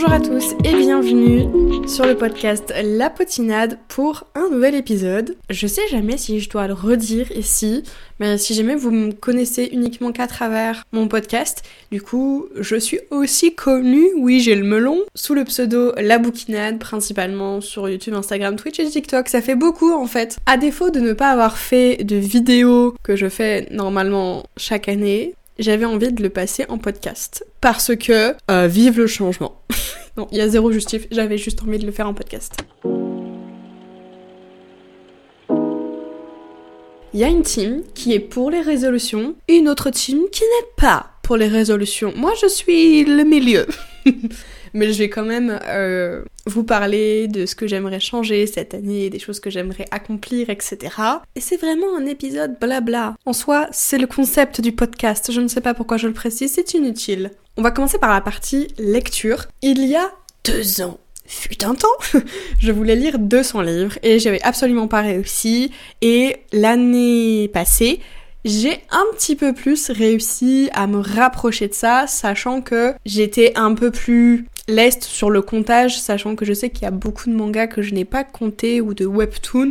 Bonjour à tous et bienvenue sur le podcast La Potinade pour un nouvel épisode. Je sais jamais si je dois le redire ici, mais si jamais vous me connaissez uniquement qu'à travers mon podcast, du coup, je suis aussi connue, oui j'ai le melon, sous le pseudo La Bouquinade, principalement sur YouTube, Instagram, Twitch et TikTok. Ça fait beaucoup en fait. À défaut de ne pas avoir fait de vidéos que je fais normalement chaque année, j'avais envie de le passer en podcast. Parce que, euh, vive le changement. non, il y a zéro justif, j'avais juste envie de le faire en podcast. Il y a une team qui est pour les résolutions et une autre team qui n'est pas pour les résolutions. Moi, je suis le milieu. mais je vais quand même euh, vous parler de ce que j'aimerais changer cette année, des choses que j'aimerais accomplir, etc. Et c'est vraiment un épisode blabla. En soi, c'est le concept du podcast. Je ne sais pas pourquoi je le précise, c'est inutile. On va commencer par la partie lecture. Il y a deux ans, fut un temps, je voulais lire 200 livres et j'avais absolument pas réussi. Et l'année passée, j'ai un petit peu plus réussi à me rapprocher de ça, sachant que j'étais un peu plus leste sur le comptage, sachant que je sais qu'il y a beaucoup de mangas que je n'ai pas compté ou de webtoons.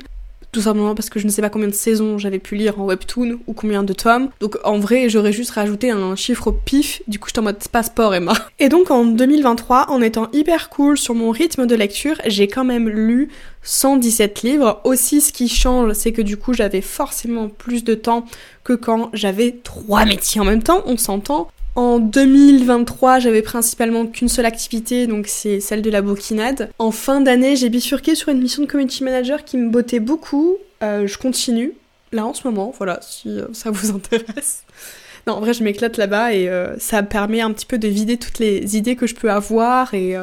Tout simplement parce que je ne sais pas combien de saisons j'avais pu lire en webtoon ou combien de tomes. Donc en vrai, j'aurais juste rajouté un chiffre au pif. Du coup, je en mode passeport, Emma. Et donc en 2023, en étant hyper cool sur mon rythme de lecture, j'ai quand même lu 117 livres. Aussi, ce qui change, c'est que du coup, j'avais forcément plus de temps que quand j'avais trois métiers en même temps, on s'entend. En 2023, j'avais principalement qu'une seule activité, donc c'est celle de la bouquinade. En fin d'année, j'ai bifurqué sur une mission de community manager qui me bottait beaucoup. Euh, je continue, là en ce moment, voilà, si euh, ça vous intéresse. Non, en vrai, je m'éclate là-bas et euh, ça permet un petit peu de vider toutes les idées que je peux avoir et,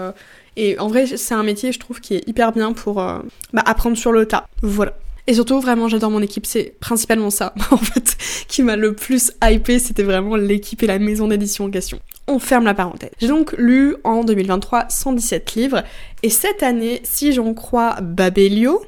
et en vrai, c'est un métier, je trouve, qui est hyper bien pour bah, apprendre sur le tas. Voilà. Et surtout, vraiment, j'adore mon équipe. C'est principalement ça, en fait, qui m'a le plus hypé. C'était vraiment l'équipe et la maison d'édition en question. On ferme la parenthèse. J'ai donc lu en 2023 117 livres. Et cette année, si j'en crois Babelio,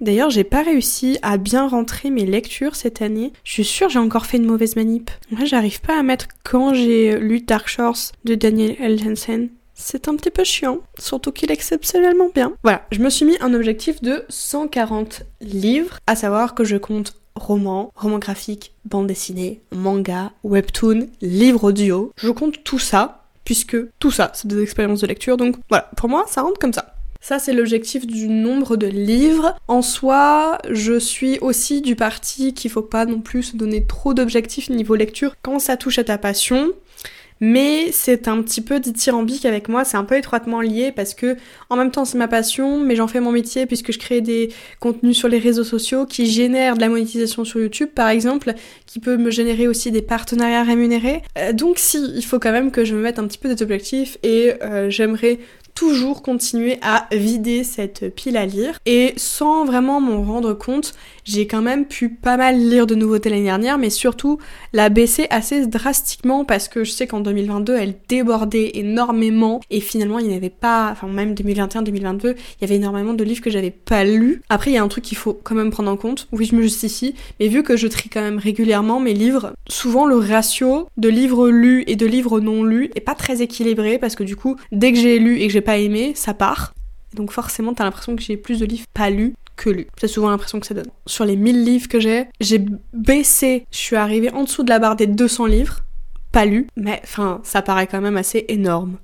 D'ailleurs, j'ai pas réussi à bien rentrer mes lectures cette année. Je suis sûre j'ai encore fait une mauvaise manip. Moi, j'arrive pas à mettre quand j'ai lu Dark Shores de Daniel L. C'est un petit peu chiant, surtout qu'il est exceptionnellement bien. Voilà, je me suis mis un objectif de 140 livres, à savoir que je compte romans, romans graphiques, bande dessinée, manga, webtoon, livre audio. Je compte tout ça, puisque tout ça, c'est des expériences de lecture, donc voilà, pour moi, ça rentre comme ça. Ça, c'est l'objectif du nombre de livres. En soi, je suis aussi du parti qu'il faut pas non plus se donner trop d'objectifs niveau lecture quand ça touche à ta passion mais c'est un petit peu dithyrambique avec moi, c'est un peu étroitement lié parce que en même temps c'est ma passion, mais j'en fais mon métier puisque je crée des contenus sur les réseaux sociaux qui génèrent de la monétisation sur YouTube par exemple, qui peut me générer aussi des partenariats rémunérés. Euh, donc si, il faut quand même que je me mette un petit peu des objectifs et euh, j'aimerais toujours continuer à vider cette pile à lire et sans vraiment m'en rendre compte, j'ai quand même pu pas mal lire de nouveautés l'année dernière, mais surtout la baisser assez drastiquement parce que je sais qu'en 2022 elle débordait énormément et finalement il n'y avait pas, enfin même 2021-2022, il y avait énormément de livres que j'avais pas lus. Après il y a un truc qu'il faut quand même prendre en compte, oui je me justifie, mais vu que je trie quand même régulièrement mes livres, souvent le ratio de livres lus et de livres non lus est pas très équilibré parce que du coup dès que j'ai lu et que j'ai pas aimé, ça part. Donc forcément, t'as l'impression que j'ai plus de livres pas lus que lus. C'est souvent l'impression que ça donne. Sur les 1000 livres que j'ai, j'ai baissé, je suis arrivée en dessous de la barre des 200 livres, pas lus, mais enfin, ça paraît quand même assez énorme.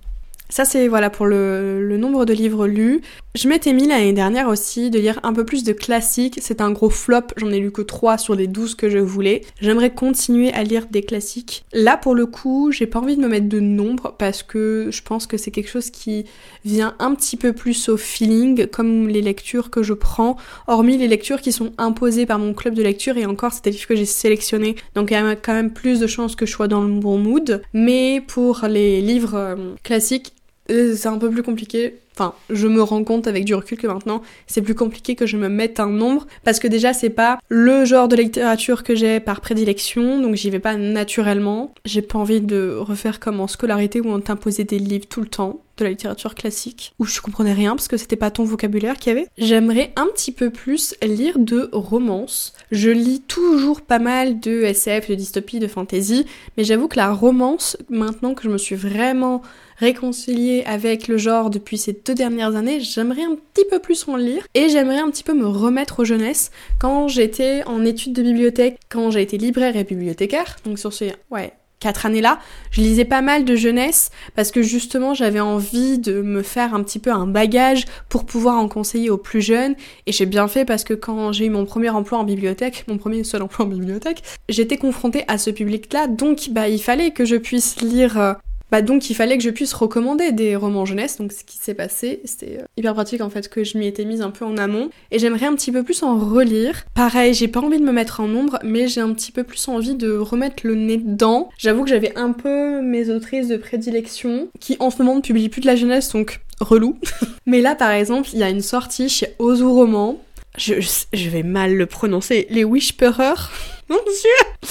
Ça c'est voilà pour le, nombre de livres lus. Je m'étais mis l'année dernière aussi de lire un peu plus de classiques. C'est un gros flop, j'en ai lu que 3 sur les 12 que je voulais. J'aimerais continuer à lire des classiques. Là pour le coup, j'ai pas envie de me mettre de nombre parce que je pense que c'est quelque chose qui vient un petit peu plus au feeling, comme les lectures que je prends, hormis les lectures qui sont imposées par mon club de lecture et encore c'est des livres que j'ai sélectionnés. Donc il y a quand même plus de chances que je sois dans le bon mood. Mais pour les livres euh, classiques, c'est un peu plus compliqué. Enfin, je me rends compte avec du recul que maintenant, c'est plus compliqué que je me mette un nombre parce que déjà, c'est pas le genre de littérature que j'ai par prédilection, donc j'y vais pas naturellement. J'ai pas envie de refaire comme en scolarité où on t'imposait des livres tout le temps. de la littérature classique, où je comprenais rien parce que c'était pas ton vocabulaire qu'il y avait. J'aimerais un petit peu plus lire de romance. Je lis toujours pas mal de SF, de dystopie, de fantasy, mais j'avoue que la romance, maintenant que je me suis vraiment réconciliée avec le genre depuis ces deux dernières années, j'aimerais un petit peu plus en lire et j'aimerais un petit peu me remettre aux jeunesses. Quand j'étais en études de bibliothèque, quand j'ai été libraire et bibliothécaire, donc sur ces ouais, quatre années-là, je lisais pas mal de jeunesse parce que justement j'avais envie de me faire un petit peu un bagage pour pouvoir en conseiller aux plus jeunes et j'ai bien fait parce que quand j'ai eu mon premier emploi en bibliothèque, mon premier seul emploi en bibliothèque, j'étais confrontée à ce public-là donc bah il fallait que je puisse lire euh, bah donc il fallait que je puisse recommander des romans jeunesse, donc ce qui s'est passé, c'était euh, hyper pratique en fait que je m'y étais mise un peu en amont, et j'aimerais un petit peu plus en relire. Pareil, j'ai pas envie de me mettre en ombre, mais j'ai un petit peu plus envie de remettre le nez dedans. J'avoue que j'avais un peu mes autrices de prédilection, qui en ce moment ne publient plus de la jeunesse, donc relou. mais là par exemple, il y a une sortie chez Ozu Roman, je, vais mal le prononcer, les Whisperers. Mon dieu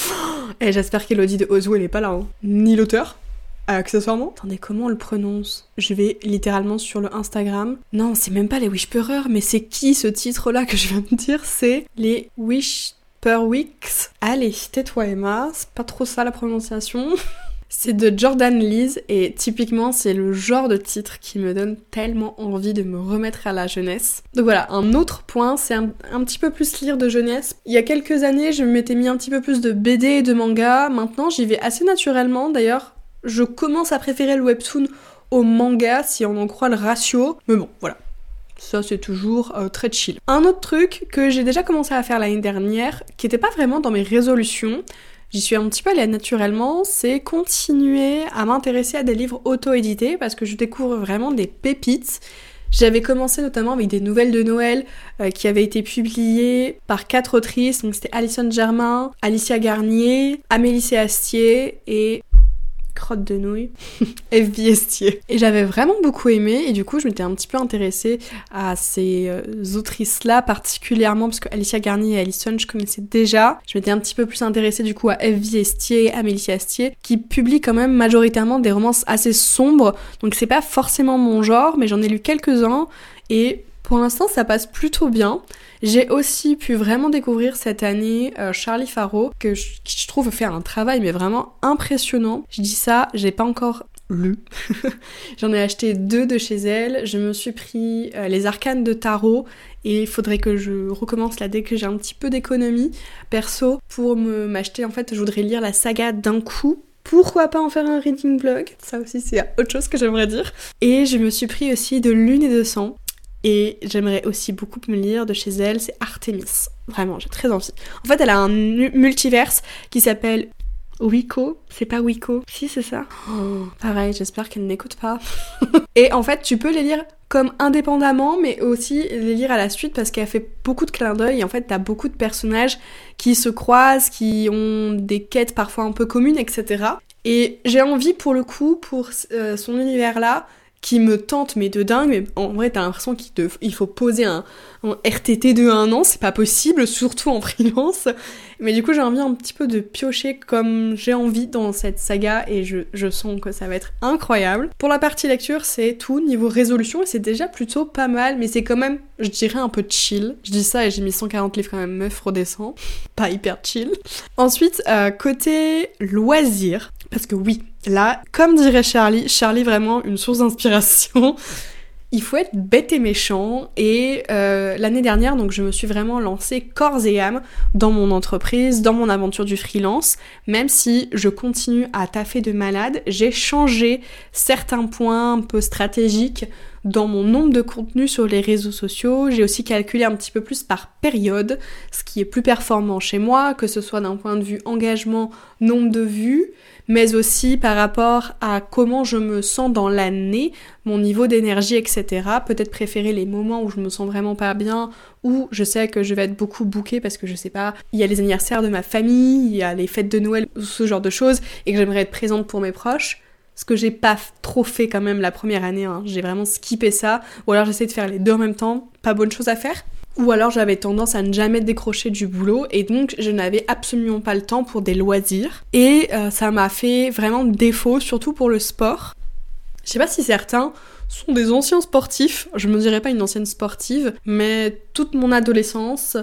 Et j'espère qu'Elodie de Ozu elle est pas là, hein. ni l'auteur. Accessoirement Attendez, comment on le prononce? Je vais littéralement sur le Instagram. Non, c'est même pas les Whisperers, mais c'est qui ce titre-là que je viens de dire? C'est les Whisperwicks. Allez, tais-toi Emma, c'est pas trop ça la prononciation. C'est de Jordan Lees et typiquement c'est le genre de titre qui me donne tellement envie de me remettre à la jeunesse. Donc voilà, un autre point, c'est un, un, petit peu plus lire de jeunesse. Il y a quelques années, je m'étais mis un petit peu plus de BD et de manga. Maintenant, j'y vais assez naturellement. D'ailleurs, je commence à préférer le webtoon au manga si on en croit le ratio. Mais bon, voilà. Ça, c'est toujours euh, très chill. Un autre truc que j'ai déjà commencé à faire l'année dernière, qui n'était pas vraiment dans mes résolutions, j'y suis un petit peu allée naturellement, c'est continuer à m'intéresser à des livres auto-édités parce que je découvre vraiment des pépites. J'avais commencé notamment avec des nouvelles de Noël euh, qui avaient été publiées par quatre autrices, donc c'était Alison Germain, Alicia Garnier, Amélie Séastier et crotte de nouilles, F. Estier. Et j'avais vraiment beaucoup aimé et du coup je m'étais un petit peu intéressée à ces euh, autrices-là particulièrement parce que Alicia Garnier et Alison je connaissais déjà. Je m'étais un petit peu plus intéressée du coup à F. Estier et Amélie Astier qui publient quand même majoritairement des romances assez sombres donc c'est pas forcément mon genre mais j'en ai lu quelques-uns et pour l'instant, ça passe plutôt bien. J'ai aussi pu vraiment découvrir cette année euh, Charlie Faro, que je, qui je trouve fait un travail mais vraiment impressionnant. Je dis ça, j'ai pas encore lu. J'en ai acheté deux de chez elle. Je me suis pris euh, les arcanes de tarot et il faudrait que je recommence là dès que j'ai un petit peu d'économie. Perso, pour me m'acheter, en fait, je voudrais lire la saga d'un coup pourquoi pas en faire un reading vlog Ça aussi c'est autre chose que j'aimerais dire. Et je me suis pris aussi de Lune et de Sang. Et j'aimerais aussi beaucoup me lire de chez elle, c'est Artemis. Vraiment, j'ai très envie. En fait, elle a un multiverse qui s'appelle Wiko. C'est pas Wiko Si, c'est ça. Oh, pareil, j'espère qu'elle n'écoute pas. et en fait, tu peux les lire comme indépendamment, mais aussi les lire à la suite parce qu'elle fait beaucoup de clins d'œil. Et en fait, t'as beaucoup de personnages qui se croisent, qui ont des quêtes parfois un peu communes, etc. Et j'ai envie, pour le coup, pour euh, son univers-là, qui me tente mais de dingue mais en vrai t'as l'impression qu'il faut poser un, RTT de un an c'est pas possible surtout en freelance. Mais du coup j'ai envie un petit peu de piocher comme j'ai envie dans cette saga et je, je, sens que ça va être incroyable. Pour la partie lecture c'est tout niveau résolution c'est déjà plutôt pas mal mais c'est quand même je dirais un peu chill. Je dis ça et j'ai mis 140 livres quand même meuf redescend pas hyper chill. Ensuite euh, côté loisir parce que oui Là, comme dirait Charlie, Charlie vraiment une source d'inspiration. Il faut être bête et méchant et euh, l'année dernière donc je me suis vraiment lancée corps et âme dans mon entreprise, dans mon aventure du freelance, même si je continue à taffer de malade, j'ai changé certains points un peu stratégiques dans mon nombre de contenus sur les réseaux sociaux, j'ai aussi calculé un petit peu plus par période, ce qui est plus performant chez moi, que ce soit d'un point de vue engagement, nombre de vues, mais aussi par rapport à comment je me sens dans l'année, mon niveau d'énergie, etc. Peut-être préférer les moments où je me sens vraiment pas bien, où je sais que je vais être beaucoup bookée parce que je sais pas, il y a les anniversaires de ma famille, il y a les fêtes de Noël, ce genre de choses, et que j'aimerais être présente pour mes proches ce que j'ai pas trop fait quand même la première année, hein. j'ai vraiment skippé ça, ou alors j'essaie de faire les deux en même temps, pas bonne chose à faire. Ou alors j'avais tendance à ne jamais décrocher du boulot et donc je n'avais absolument pas le temps pour des loisirs. Et euh, ça m'a fait vraiment défaut, surtout pour le sport. Je sais pas si certains sont des anciens sportifs, je me dirais pas une ancienne sportive, mais toute mon adolescence,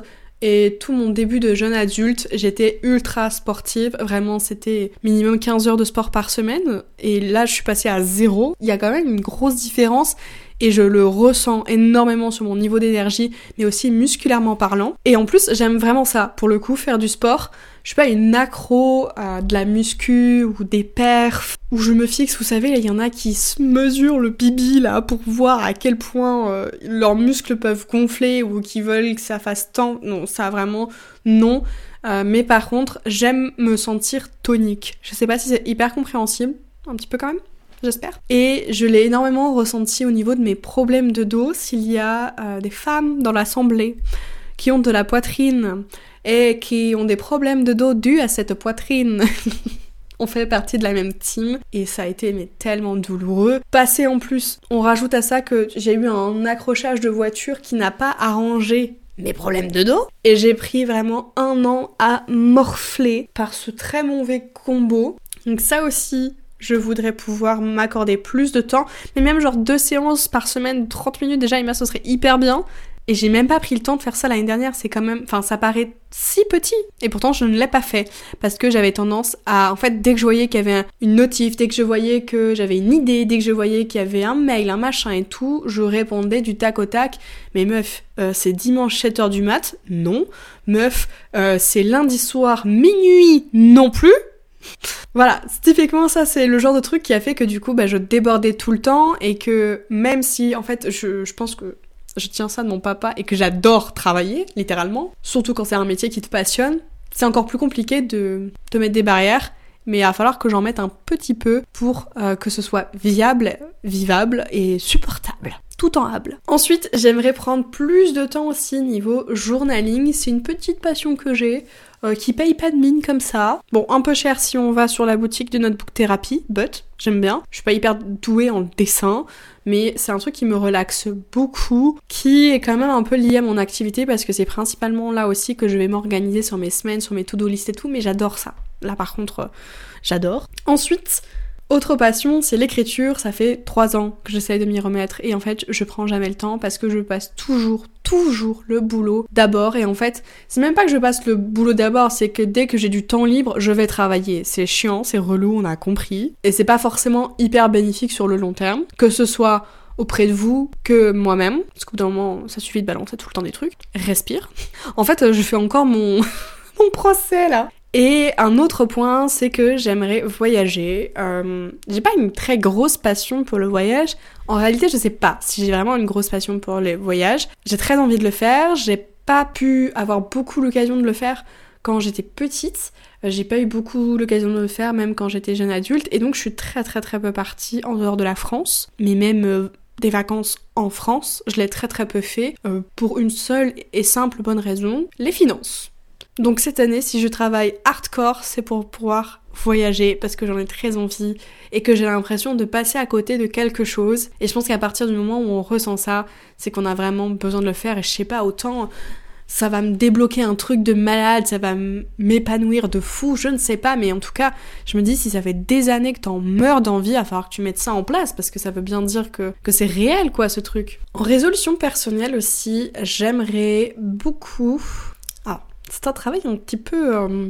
et tout mon début de jeune adulte, j'étais ultra sportive. Vraiment, c'était minimum 15 heures de sport par semaine. Et là, je suis passée à zéro. Il y a quand même une grosse différence et je le ressens énormément sur mon niveau d'énergie, mais aussi musculairement parlant. Et en plus, j'aime vraiment ça. Pour le coup, faire du sport, je suis pas une accro à de la muscu ou des perfs où je me fixe, vous savez, il y en a qui se mesurent le bibi là pour voir à quel point euh, leurs muscles peuvent gonfler ou qui veulent que ça fasse tant. Non, ça vraiment non. Euh, mais par contre, j'aime me sentir tonique. Je sais pas si c'est hyper compréhensible, un petit peu quand même j'espère. Et je l'ai énormément ressenti au niveau de mes problèmes de dos. S'il y a euh, des femmes dans l'assemblée qui ont de la poitrine et qui ont des problèmes de dos dus à cette poitrine, on fait partie de la même team et ça a été mais tellement douloureux. Passé en plus, on rajoute à ça que j'ai eu un accrochage de voiture qui n'a pas arrangé mes problèmes de dos et j'ai pris vraiment un an à morfler par ce très mauvais combo. Donc ça aussi, je voudrais pouvoir m'accorder plus de temps. Mais même genre deux séances par semaine, 30 minutes déjà, il ce serait hyper bien. Et j'ai même pas pris le temps de faire ça l'année dernière, c'est quand même, enfin ça paraît si petit. Et pourtant je ne l'ai pas fait parce que j'avais tendance à, en fait, dès que je voyais qu'il y avait une notif, dès que je voyais que j'avais une idée, dès que je voyais qu'il y avait un mail, un machin et tout, je répondais du tac au tac. Mais meuf, euh, c'est dimanche 7h du mat, non. Meuf, euh, c'est lundi soir minuit, non plus. Voilà, typiquement ça c'est le genre de truc qui a fait que du coup bah, je débordais tout le temps et que même si en fait je, je pense que je tiens ça de mon papa et que j'adore travailler littéralement, surtout quand c'est un métier qui te passionne, c'est encore plus compliqué de te mettre des barrières mais il va falloir que j'en mette un petit peu pour euh, que ce soit viable, vivable et supportable. En hable. Ensuite, j'aimerais prendre plus de temps aussi niveau journaling. C'est une petite passion que j'ai. Euh, qui paye pas de mine comme ça. Bon, un peu cher si on va sur la boutique de Notebook Therapy, but j'aime bien. Je suis pas hyper douée en dessin, mais c'est un truc qui me relaxe beaucoup, qui est quand même un peu lié à mon activité parce que c'est principalement là aussi que je vais m'organiser sur mes semaines, sur mes to-do list et tout, mais j'adore ça. Là par contre, euh, j'adore. Ensuite, autre passion, c'est l'écriture. Ça fait trois ans que j'essaye de m'y remettre et en fait, je prends jamais le temps parce que je passe toujours, toujours le boulot d'abord. Et en fait, c'est même pas que je passe le boulot d'abord, c'est que dès que j'ai du temps libre, je vais travailler. C'est chiant, c'est relou, on a compris. Et c'est pas forcément hyper bénéfique sur le long terme. Que ce soit auprès de vous que moi-même, parce qu'au bout d'un moment, ça suffit de balancer tout le temps des trucs. Respire. En fait, je fais encore mon, mon procès là. Et un autre point, c'est que j'aimerais voyager. Euh, j'ai pas une très grosse passion pour le voyage. En réalité, je sais pas si j'ai vraiment une grosse passion pour les voyages. J'ai très envie de le faire. J'ai pas pu avoir beaucoup l'occasion de le faire quand j'étais petite. Euh, j'ai pas eu beaucoup l'occasion de le faire, même quand j'étais jeune adulte. Et donc, je suis très très très peu partie en dehors de la France. Mais même euh, des vacances en France, je l'ai très très peu fait. pour une seule et simple bonne raison, les finances. Donc cette année, si je travaille hardcore, c'est pour pouvoir voyager parce que j'en ai très envie et que j'ai l'impression de passer à côté de quelque chose. Et je pense qu'à partir du moment où on ressent ça, c'est qu'on a vraiment besoin de le faire. Et je sais pas, autant ça va me débloquer un truc de malade, ça va m'épanouir de fou, je ne sais pas, mais en tout cas, je me dis si ça fait des années que t'en meurs d'envie, il va falloir que tu mettes ça en place parce que ça veut bien dire que, que c'est réel quoi ce truc. En résolution personnelle aussi, j'aimerais beaucoup c'est un travail un petit peu euh,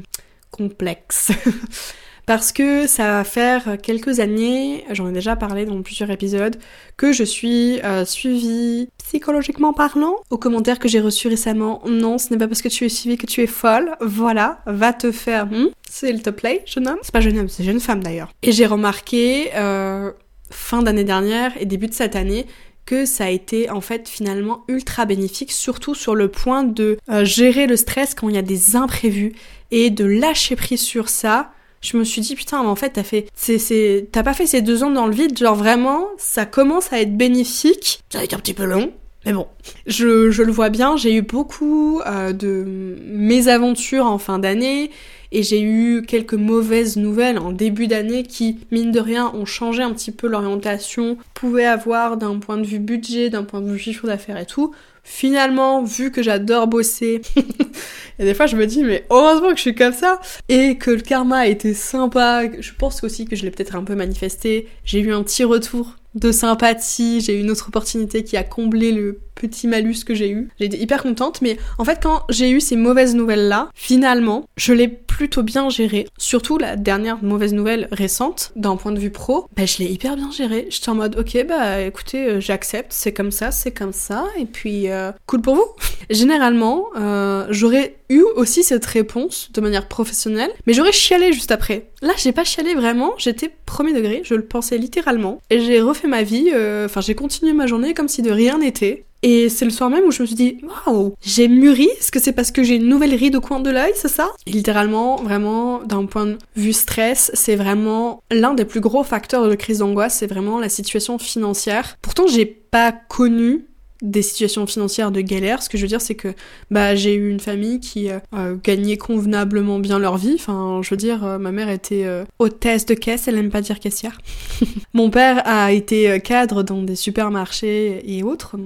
complexe. Parce que ça va faire quelques années, j'en ai déjà parlé dans plusieurs épisodes, que je suis euh, suivie psychologiquement parlant. Aux commentaires que j'ai reçus récemment, non, ce n'est pas parce que tu es suivie que tu es folle. Voilà, va te faire. Hmm, c'est le top play, jeune homme. C'est pas jeune homme, c'est jeune femme d'ailleurs. Et j'ai remarqué euh, fin d'année dernière et début de cette année que ça a été en fait finalement ultra bénéfique, surtout sur le point de euh, gérer le stress quand il y a des imprévus et de lâcher prise sur ça. Je me suis dit putain mais en fait t'as fait c'est t'as pas fait ces deux ans dans le vide genre vraiment ça commence à être bénéfique ça va être un petit peu long mais bon je, je le vois bien j'ai eu beaucoup euh, de mésaventures en fin d'année et j'ai eu quelques mauvaises nouvelles en début d'année qui, mine de rien, ont changé un petit peu l'orientation, pouvaient avoir d'un point de vue budget, d'un point de vue chiffre d'affaires et tout. finalement, vu que j'adore bosser, et des fois je me dis mais heureusement que je suis comme ça et que le karma a été sympa. Je pense aussi que je l'ai peut-être un peu manifesté. J'ai eu un petit retour de sympathie, j'ai eu une autre opportunité qui a comblé le petit malus que j'ai eu. J'ai été hyper contente, mais en fait quand j'ai eu ces mauvaises nouvelles-là, finalement, je l'ai plutôt bien géré. Surtout la dernière mauvaise nouvelle récente, d'un point de vue pro, bah je l'ai hyper bien géré. J'étais en mode, ok, bah écoutez, euh, j'accepte, c'est comme ça, c'est comme ça, et puis euh, cool pour vous. Généralement, euh, j'aurais eu aussi cette réponse de manière professionnelle, mais j'aurais chialé juste après. Là, j'ai pas chialé vraiment, j'étais premier degré, je le pensais littéralement, et j'ai refait ma vie, euh, enfin j'ai continué ma journée comme si de rien n'était. Et c'est le soir même où je me suis dit, waouh, j'ai mûri. Est-ce que c'est parce que j'ai une nouvelle ride au coin de l'œil, c'est ça? Et Littéralement, vraiment, d'un point de vue stress, c'est vraiment l'un des plus gros facteurs de crise d'angoisse, c'est vraiment la situation financière. Pourtant, j'ai pas connu des situations financières de galère. Ce que je veux dire, c'est que bah, j'ai eu une famille qui euh, euh, gagnait convenablement bien leur vie. Enfin, je veux dire, euh, ma mère était hôtesse de caisse, elle n'aime pas dire caissière. Mon père a été cadre dans des supermarchés et autres.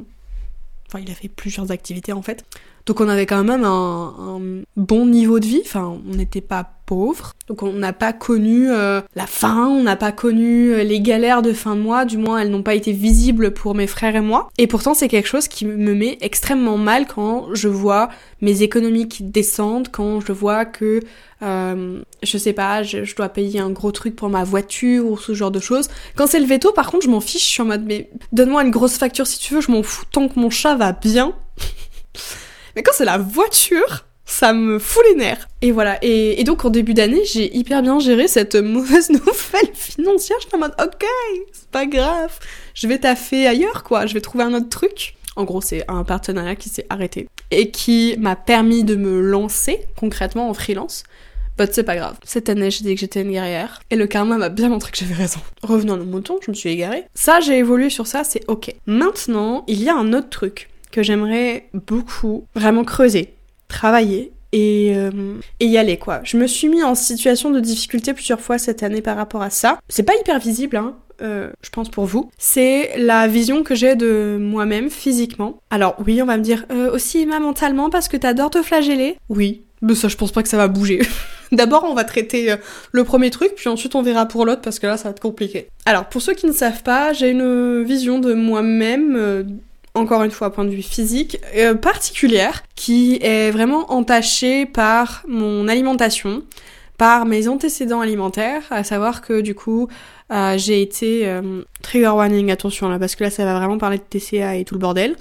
Enfin, il a fait plusieurs activités en fait. Donc on avait quand même un, bon niveau de vie. Enfin, on n'était pas pauvre. Donc on n'a pas connu euh, la faim, on n'a pas connu euh, les galères de fin de mois, du moins elles n'ont pas été visibles pour mes frères et moi. Et pourtant c'est quelque chose qui me met extrêmement mal quand je vois mes économies qui descendent, quand je vois que euh, je sais pas, je, je, dois payer un gros truc pour ma voiture ou ce genre de choses. Quand c'est le veto, par contre, je m'en fiche, je suis en mode mais donne-moi une grosse facture si tu veux, je m'en fous tant que mon chat va bien. mais quand c'est la voiture, ça me fout les nerfs. Et voilà. Et, donc en début d'année, j'ai hyper bien géré cette mauvaise nouvelle financière. Je suis en mode, ok, c'est pas grave. Je vais taffer ailleurs, quoi. Je vais trouver un autre truc. En gros, c'est un partenariat qui s'est arrêté et qui m'a permis de me lancer concrètement en freelance. But c'est pas grave. Cette année, j'ai dit que j'étais une guerrière. Et le karma m'a bien montré que j'avais raison. Revenons à nos moutons, je me suis égarée. Ça, j'ai évolué sur ça, c'est ok. Maintenant, il y a un autre truc j'aimerais beaucoup vraiment creuser travailler et, euh, et, y aller quoi. Je me suis mis en situation de difficulté plusieurs fois cette année par rapport à ça. C'est pas hyper visible, hein. Euh, je pense pour vous, c'est la vision que j'ai de moi-même physiquement. Alors oui, on va me dire euh, aussi Emma mentalement parce que t'adores te flageller. Oui, mais ça je pense pas que ça va bouger. D'abord on va traiter le premier truc, puis ensuite on verra pour l'autre parce que là ça va être compliqué. Alors pour ceux qui ne savent pas, j'ai une vision de moi-même encore une fois point de vue physique, euh, particulière, qui est vraiment entachée par mon alimentation, par mes antécédents alimentaires, à savoir que du coup, euh, j'ai été euh, trigger warning, attention là, parce que là ça va vraiment parler de TCA et tout le bordel.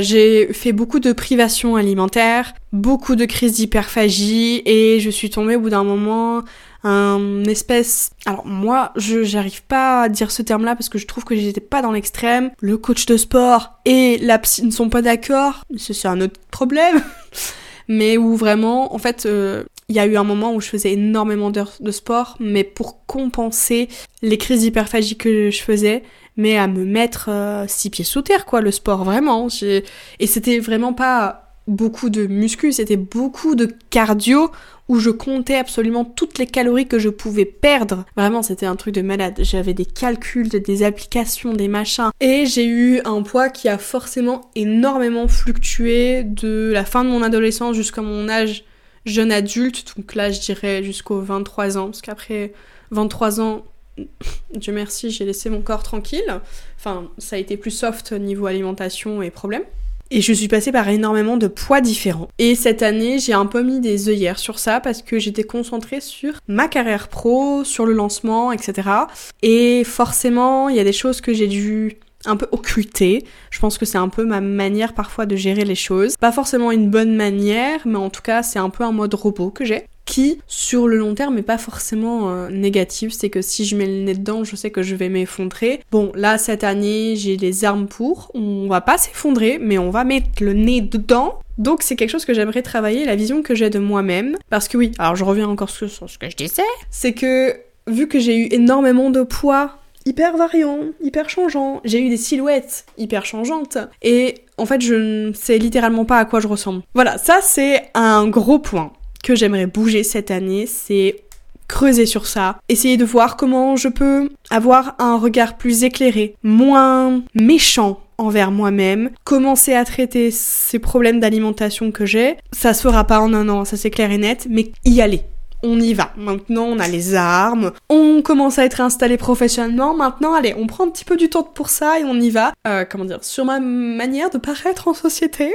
j'ai fait beaucoup de privations alimentaires, beaucoup de crises d'hyperphagie et je suis tombée au bout d'un moment un espèce... Alors moi, je j'arrive pas à dire ce terme-là parce que je trouve que j'étais pas dans l'extrême. Le coach de sport et la psy ne sont pas d'accord, c'est un autre problème. mais où vraiment, en fait, euh, il y a eu un moment où je faisais énormément d'heures de sport, mais pour compenser les crises d'hyperphagie que je faisais, mais à me mettre euh, six pieds sous terre, quoi, le sport, vraiment. Et c'était vraiment pas beaucoup de muscu, c'était beaucoup de cardio où je comptais absolument toutes les calories que je pouvais perdre. Vraiment, c'était un truc de malade. J'avais des calculs, des applications, des machins. Et j'ai eu un poids qui a forcément énormément fluctué de la fin de mon adolescence jusqu'à mon âge jeune adulte. Donc là, je dirais jusqu'aux 23 ans. Parce qu'après 23 ans, Dieu merci, j'ai laissé mon corps tranquille. Enfin, ça a été plus soft niveau alimentation et problèmes. Et je suis passée par énormément de poids différents. Et cette année, j'ai un peu mis des œillères sur ça parce que j'étais concentrée sur ma carrière pro, sur le lancement, etc. Et forcément, il y a des choses que j'ai dû un peu occulter. Je pense que c'est un peu ma manière parfois de gérer les choses. Pas forcément une bonne manière, mais en tout cas, c'est un peu un mode robot que j'ai qui, sur le long terme, est pas forcément euh, négatif. C'est que si je mets le nez dedans, je sais que je vais m'effondrer. Bon, là, cette année, j'ai les armes pour. On va pas s'effondrer, mais on va mettre le nez dedans. Donc c'est quelque chose que j'aimerais travailler, la vision que j'ai de moi-même. Parce que oui, alors je reviens encore sur ce que je disais, c'est que vu que j'ai eu énormément de poids hyper variant, hyper changeant. J'ai eu des silhouettes hyper changeantes. Et en fait, je ne sais littéralement pas à quoi je ressemble. Voilà, ça c'est un gros point que j'aimerais bouger cette année, c'est creuser sur ça, essayer de voir comment je peux avoir un regard plus éclairé, moins méchant envers moi-même, commencer à traiter ces problèmes d'alimentation que j'ai. Ça se fera pas en un an, ça c'est clair et net, mais y aller on y va. Maintenant, on a les armes, on commence à être installé professionnellement. Maintenant, allez, on prend un petit peu du temps pour ça et on y va. Euh, comment dire Sur ma manière de paraître en société.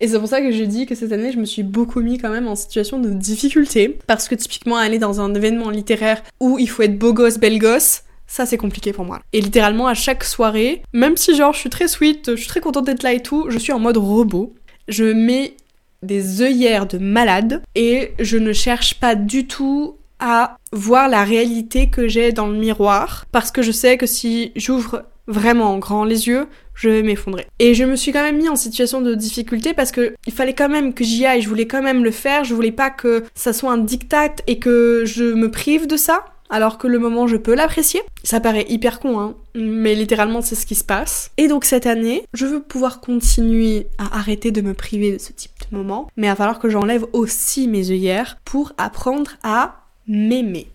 Et c'est pour ça que j'ai dit que cette année, je me suis beaucoup mis quand même en situation de difficulté. Parce que typiquement, aller dans un événement littéraire où il faut être beau gosse, belle gosse, ça c'est compliqué pour moi. Et littéralement à chaque soirée, même si genre je suis très sweet, je suis très contente d'être là et tout, je suis en mode robot. Je mets des œillères de malade et je ne cherche pas du tout à voir la réalité que j'ai dans le miroir parce que je sais que si j'ouvre vraiment grand les yeux, je vais m'effondrer. Et je me suis quand même mis en situation de difficulté parce que il fallait quand même que j'y aille, je voulais quand même le faire, je voulais pas que ça soit un diktat et que je me prive de ça alors que le moment je peux l'apprécier. Ça paraît hyper con, hein, mais littéralement c'est ce qui se passe. Et donc cette année, je veux pouvoir continuer à arrêter de me priver de ce type de moment, mais il va falloir que j'enlève aussi mes œillères pour apprendre à m'aimer.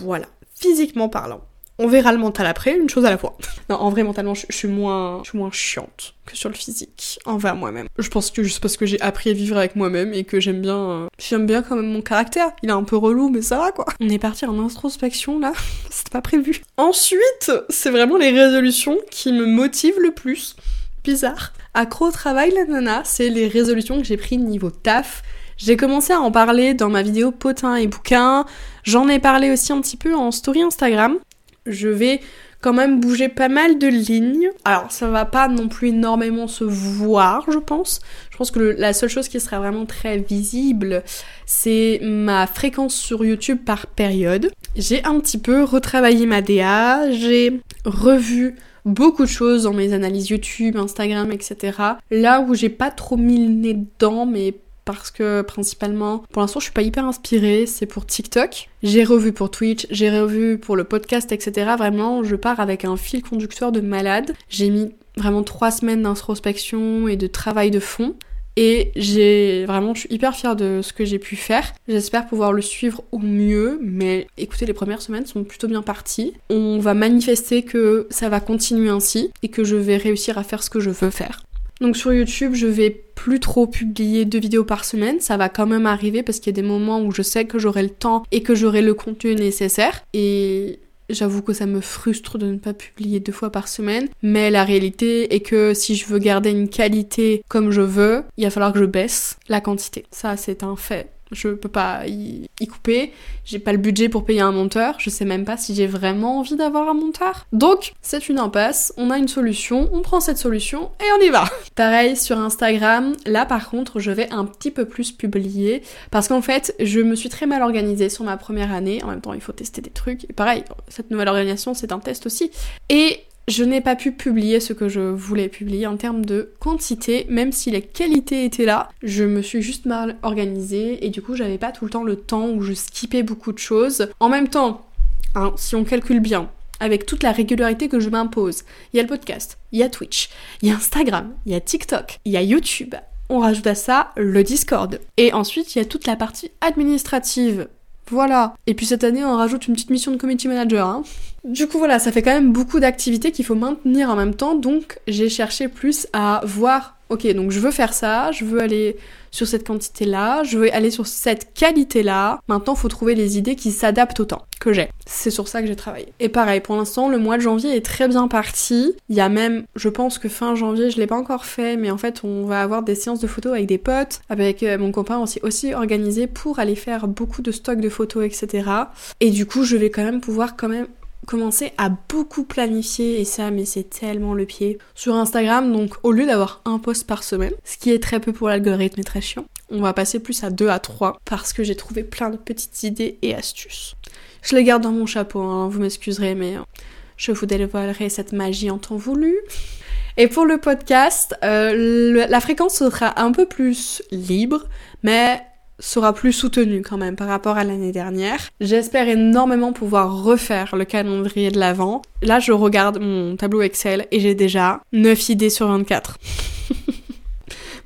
Voilà, physiquement parlant. On verra le mental après, une chose à la fois. Non, en vrai, mentalement, je, suis moins, je chiante que sur le physique, envers moi-même. Je pense que juste parce que j'ai appris à vivre avec moi-même et que j'aime bien, euh, j'aime bien quand même mon caractère. Il est un peu relou, mais ça va quoi. On est parti en introspection là, c'était pas prévu. Ensuite, c'est vraiment les résolutions qui me motivent le plus. Bizarre. Accro au travail, la nana, c'est les résolutions que j'ai pris niveau taf. J'ai commencé à en parler dans ma vidéo potin et bouquin. J'en ai parlé aussi un petit peu en story Instagram je vais quand même bouger pas mal de lignes. Alors ça va pas non plus énormément se voir, je pense. Je pense que la seule chose qui sera vraiment très visible, c'est ma fréquence sur YouTube par période. J'ai un petit peu retravaillé ma DA, j'ai revu beaucoup de choses dans mes analyses YouTube, Instagram, etc. Là où j'ai pas trop mis le nez dedans, mais parce que principalement, pour l'instant, je suis pas hyper inspirée, c'est pour TikTok. J'ai revu pour Twitch, j'ai revu pour le podcast, etc. Vraiment, je pars avec un fil conducteur de malade. J'ai mis vraiment trois semaines d'introspection et de travail de fond. Et j'ai vraiment, je suis hyper fière de ce que j'ai pu faire. J'espère pouvoir le suivre au mieux, mais écoutez, les premières semaines sont plutôt bien parties. On va manifester que ça va continuer ainsi et que je vais réussir à faire ce que je veux faire. Donc sur YouTube, je vais plus trop publier deux vidéos par semaine, ça va quand même arriver parce qu'il y a des moments où je sais que j'aurai le temps et que j'aurai le contenu nécessaire. Et J'avoue que ça me frustre de ne pas publier deux fois par semaine, mais la réalité est que si je veux garder une qualité comme je veux, il va falloir que je baisse la quantité. Ça, c'est un fait je peux pas y, couper, j'ai pas le budget pour payer un monteur, je sais même pas si j'ai vraiment envie d'avoir un monteur. Donc, c'est une impasse, on a une solution, on prend cette solution et on y va. Pareil sur Instagram, là par contre, je vais un petit peu plus publier parce qu'en fait, je me suis très mal organisée sur ma première année, en même temps, il faut tester des trucs. Et pareil, cette nouvelle organisation, c'est un test aussi. Et je n'ai pas pu publier ce que je voulais publier en termes de quantité, même si les qualités étaient là. Je me suis juste mal organisée et du coup j'avais pas tout le temps le temps où je skippais beaucoup de choses. En même temps, hein, si on calcule bien, avec toute la régularité que je m'impose, il y a le podcast, il y a Twitch, il y a Instagram, il y a TikTok, il y a YouTube. On rajoute à ça le Discord. Et ensuite, il y a toute la partie administrative voilà. Et puis cette année, on rajoute une petite mission de community manager. Hein. Du coup, voilà, ça fait quand même beaucoup d'activités qu'il faut maintenir en même temps. Donc, j'ai cherché plus à voir, ok, donc je veux faire ça, je veux aller sur cette quantité-là, je veux aller sur cette qualité-là. Maintenant, il faut trouver les idées qui s'adaptent au temps que j'ai. C'est sur ça que j'ai travaillé. Et pareil, pour l'instant, le mois de janvier est très bien parti. Il y a même, je pense que fin janvier, je l'ai pas encore fait, mais en fait, on va avoir des séances de photos avec des potes, avec euh, mon copain aussi, aussi organisé pour aller faire beaucoup de stocks de photos, etc. Et du coup, je vais quand même pouvoir quand même commencer à beaucoup planifier et ça mais c'est tellement le pied sur Instagram. Donc au lieu d'avoir un post par semaine ce qui est très peu pour l'algorithme et très chiant on va passer plus à 2 à 3 parce que j'ai trouvé plein de petites idées et astuces. Je les garde dans mon chapeau hein, vous m'excuserez mais euh, je vous dévoilerai cette magie en temps voulu. Et pour le podcast, euh, la fréquence sera un peu plus libre, mais sera plus soutenu quand même par rapport à l'année dernière. J'espère énormément pouvoir refaire le calendrier de l'avant. Là, je regarde mon tableau Excel et j'ai déjà 9 idées sur 24.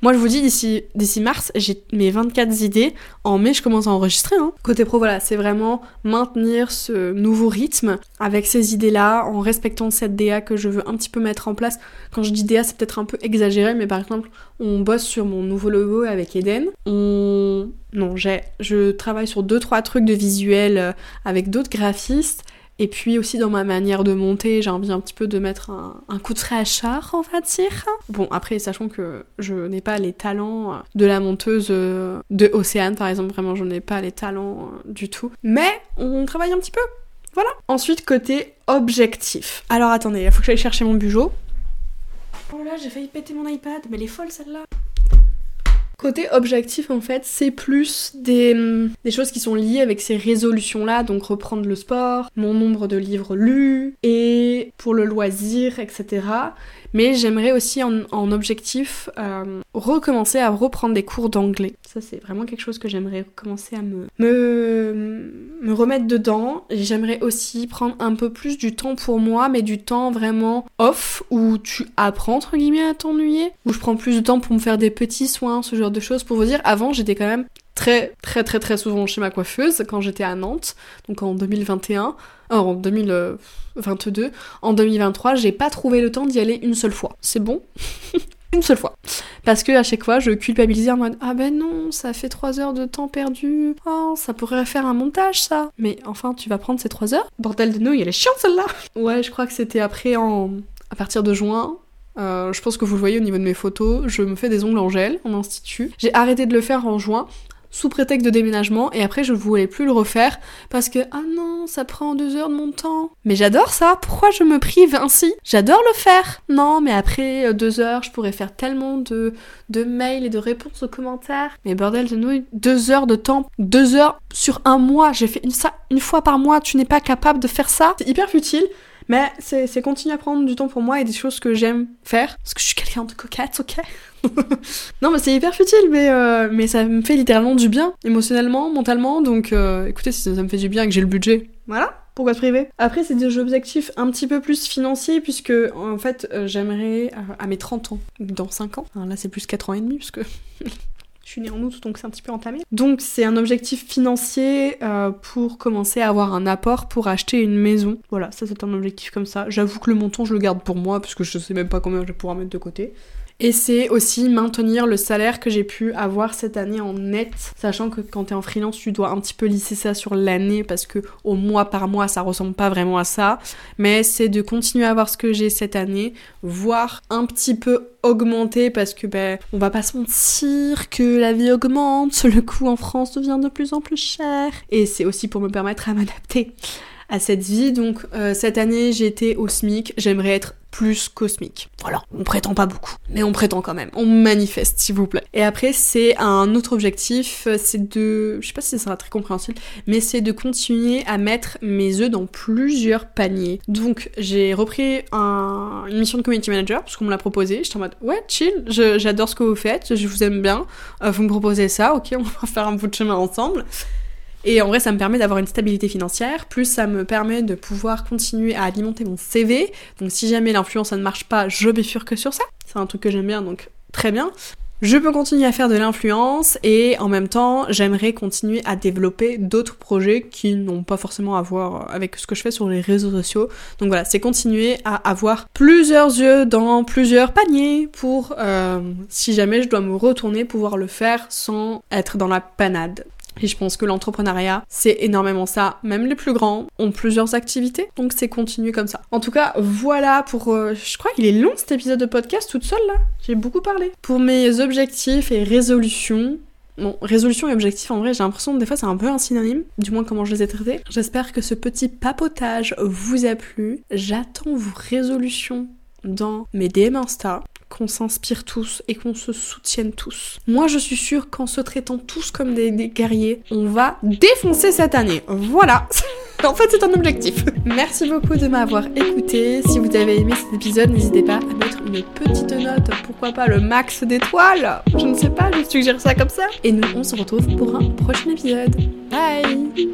Moi, je vous dis, d'ici, mars, j'ai mes 24 idées. En mai, je commence à enregistrer. Hein. Côté pro, voilà, c'est vraiment maintenir ce nouveau rythme avec ces idées-là, en respectant cette DA que je veux un petit peu mettre en place. Quand je dis DA, c'est peut-être un peu exagéré, mais par exemple, on bosse sur mon nouveau logo avec Eden. On... Non, j'ai... Je travaille sur deux trois trucs de visuel euh, avec d'autres graphistes. Et puis aussi dans ma manière de monter, j'ai envie un petit peu de mettre un, coup de char, on va dire. Bon, après, sachant que je n'ai pas les talents de la monteuse euh, de Océane, par exemple, vraiment, je n'ai pas les talents euh, du tout. Mais on travaille un petit peu. Voilà. Ensuite, côté objectif. Alors attendez, il faut que j'aille chercher mon bugeot. Oh là, j'ai failli péter mon iPad, mais elle est folle celle-là. Côté objectif, en fait, c'est plus des, des, choses qui sont liées avec ces résolutions-là, donc reprendre le sport, mon nombre de livres lus, et pour le loisir, etc. Mais j'aimerais aussi en, objectif euh, recommencer à reprendre des cours d'anglais. Ça c'est vraiment quelque chose que j'aimerais commencer à me, me, me remettre dedans. J'aimerais aussi prendre un peu plus du temps pour moi, mais du temps vraiment off, où tu apprends entre guillemets à t'ennuyer, où je prends plus de temps pour me faire des petits soins, ce genre de choses. Pour vous dire, avant j'étais quand même très très très très souvent chez ma coiffeuse quand j'étais à Nantes, donc en 2021, euh, en 2022. En 2023, j'ai pas trouvé le temps d'y aller une seule fois. C'est bon? Une seule fois. Parce que à chaque fois, je culpabilisais en mode Ah ben non, ça fait 3 heures de temps perdu. Oh, ça pourrait faire un montage ça. Mais enfin, tu vas prendre ces 3 heures? Bordel de nouilles, elle est chiante celle-là Ouais, je crois que c'était après en. à partir de juin, euh, je pense que vous le voyez au niveau de mes photos, je me fais des ongles en gel en institut. J'ai arrêté de le faire en juin sous prétexte de déménagement et après je voulais plus le refaire parce que ah non ça prend deux heures de mon temps. Mais j'adore ça. Pourquoi je me prive ainsi? J'adore le faire. Non mais après euh, deux heures je pourrais faire tellement de de mails et de réponses aux commentaires. Mais bordel de nouilles deux heures de temps deux heures sur un mois. J'ai fait ça une fois par mois. Tu n'es pas capable de faire ça. C'est hyper futile mais c'est continuer à prendre du temps pour moi et des choses que j'aime faire. Parce que je suis quelqu'un de coquette, ok? Non, mais c'est hyper futile, mais, euh, mais ça me fait littéralement du bien, émotionnellement, mentalement. Donc euh, écoutez, si ça me fait du bien et que j'ai le budget, voilà, pourquoi te priver? Après, c'est des objectifs un petit peu plus financiers, puisque en fait, euh, j'aimerais à mes 30 ans, dans 5 ans, là c'est plus 4 ans et demi, puisque Je suis née en août, donc c'est un petit peu entamé. Donc c'est un objectif financier pour commencer à avoir un apport pour acheter une maison. Voilà, ça c'est un objectif comme ça. J'avoue que le montant, je le garde pour moi, parce que je sais même pas combien je vais pouvoir mettre de côté. Et c'est aussi maintenir le salaire que j'ai pu avoir cette année en net, sachant que quand t'es en freelance, tu dois un petit peu lisser ça sur l'année parce que au mois par mois, ça ressemble pas vraiment à ça. Mais c'est de continuer à avoir ce que j'ai cette année, voire un petit peu augmenter parce que ben on va pas se mentir que la vie augmente, le coût en France devient de plus en plus cher. Et c'est aussi pour me permettre à m'adapter à cette vie. Donc euh, cette année été au SMIC, j'aimerais être plus cosmique. Voilà, on prétend pas beaucoup, mais on prétend quand même. On manifeste, s'il vous plaît. Et après, c'est un autre objectif, c'est de, je sais pas si ça sera très compréhensible, mais c'est de continuer à mettre mes œufs dans plusieurs paniers. Donc, j'ai repris une mission de community manager parce qu'on me l'a proposé. J'étais en mode, ouais, chill, j'adore ce que vous faites, je vous aime bien. Euh, vous me proposez ça, ok, on va faire un bout de chemin ensemble. Et en vrai, ça me permet d'avoir une stabilité financière, plus ça me permet de pouvoir continuer à alimenter mon CV. Donc si jamais l'influence ça ne marche pas, je bifurque sur ça. C'est un truc que j'aime bien, donc très bien. Je peux continuer à faire de l'influence et en même temps, j'aimerais continuer à développer d'autres projets qui n'ont pas forcément à voir avec ce que je fais sur les réseaux sociaux. Donc voilà, c'est continuer à avoir plusieurs yeux dans plusieurs paniers pour, euh, si jamais je dois me retourner, pouvoir le faire sans être dans la panade. Et je pense que l'entrepreneuriat, c'est énormément ça. Même les plus grands ont plusieurs activités, donc c'est continuer comme ça. En tout cas, voilà pour... Euh, je crois qu'il est long cet épisode de podcast toute seule là. J'ai beaucoup parlé. Pour mes objectifs et résolutions, Bon, résolution et objectif, en vrai, j'ai l'impression que des fois c'est un peu un synonyme, du moins comment je les ai traités. J'espère que ce petit papotage vous a plu. J'attends vos résolutions dans mes DM Insta qu'on s'inspire tous et qu'on se soutienne tous. Moi, je suis sûre qu'en se traitant tous comme des, guerriers, on va défoncer cette année. Voilà En fait, c'est un objectif. Merci beaucoup de m'avoir écouté. Si vous avez aimé cet épisode, n'hésitez pas à mettre une petite note. Pourquoi pas le max d'étoiles Je ne sais pas, je suggère ça comme ça. Et nous, on se retrouve pour un prochain épisode. Bye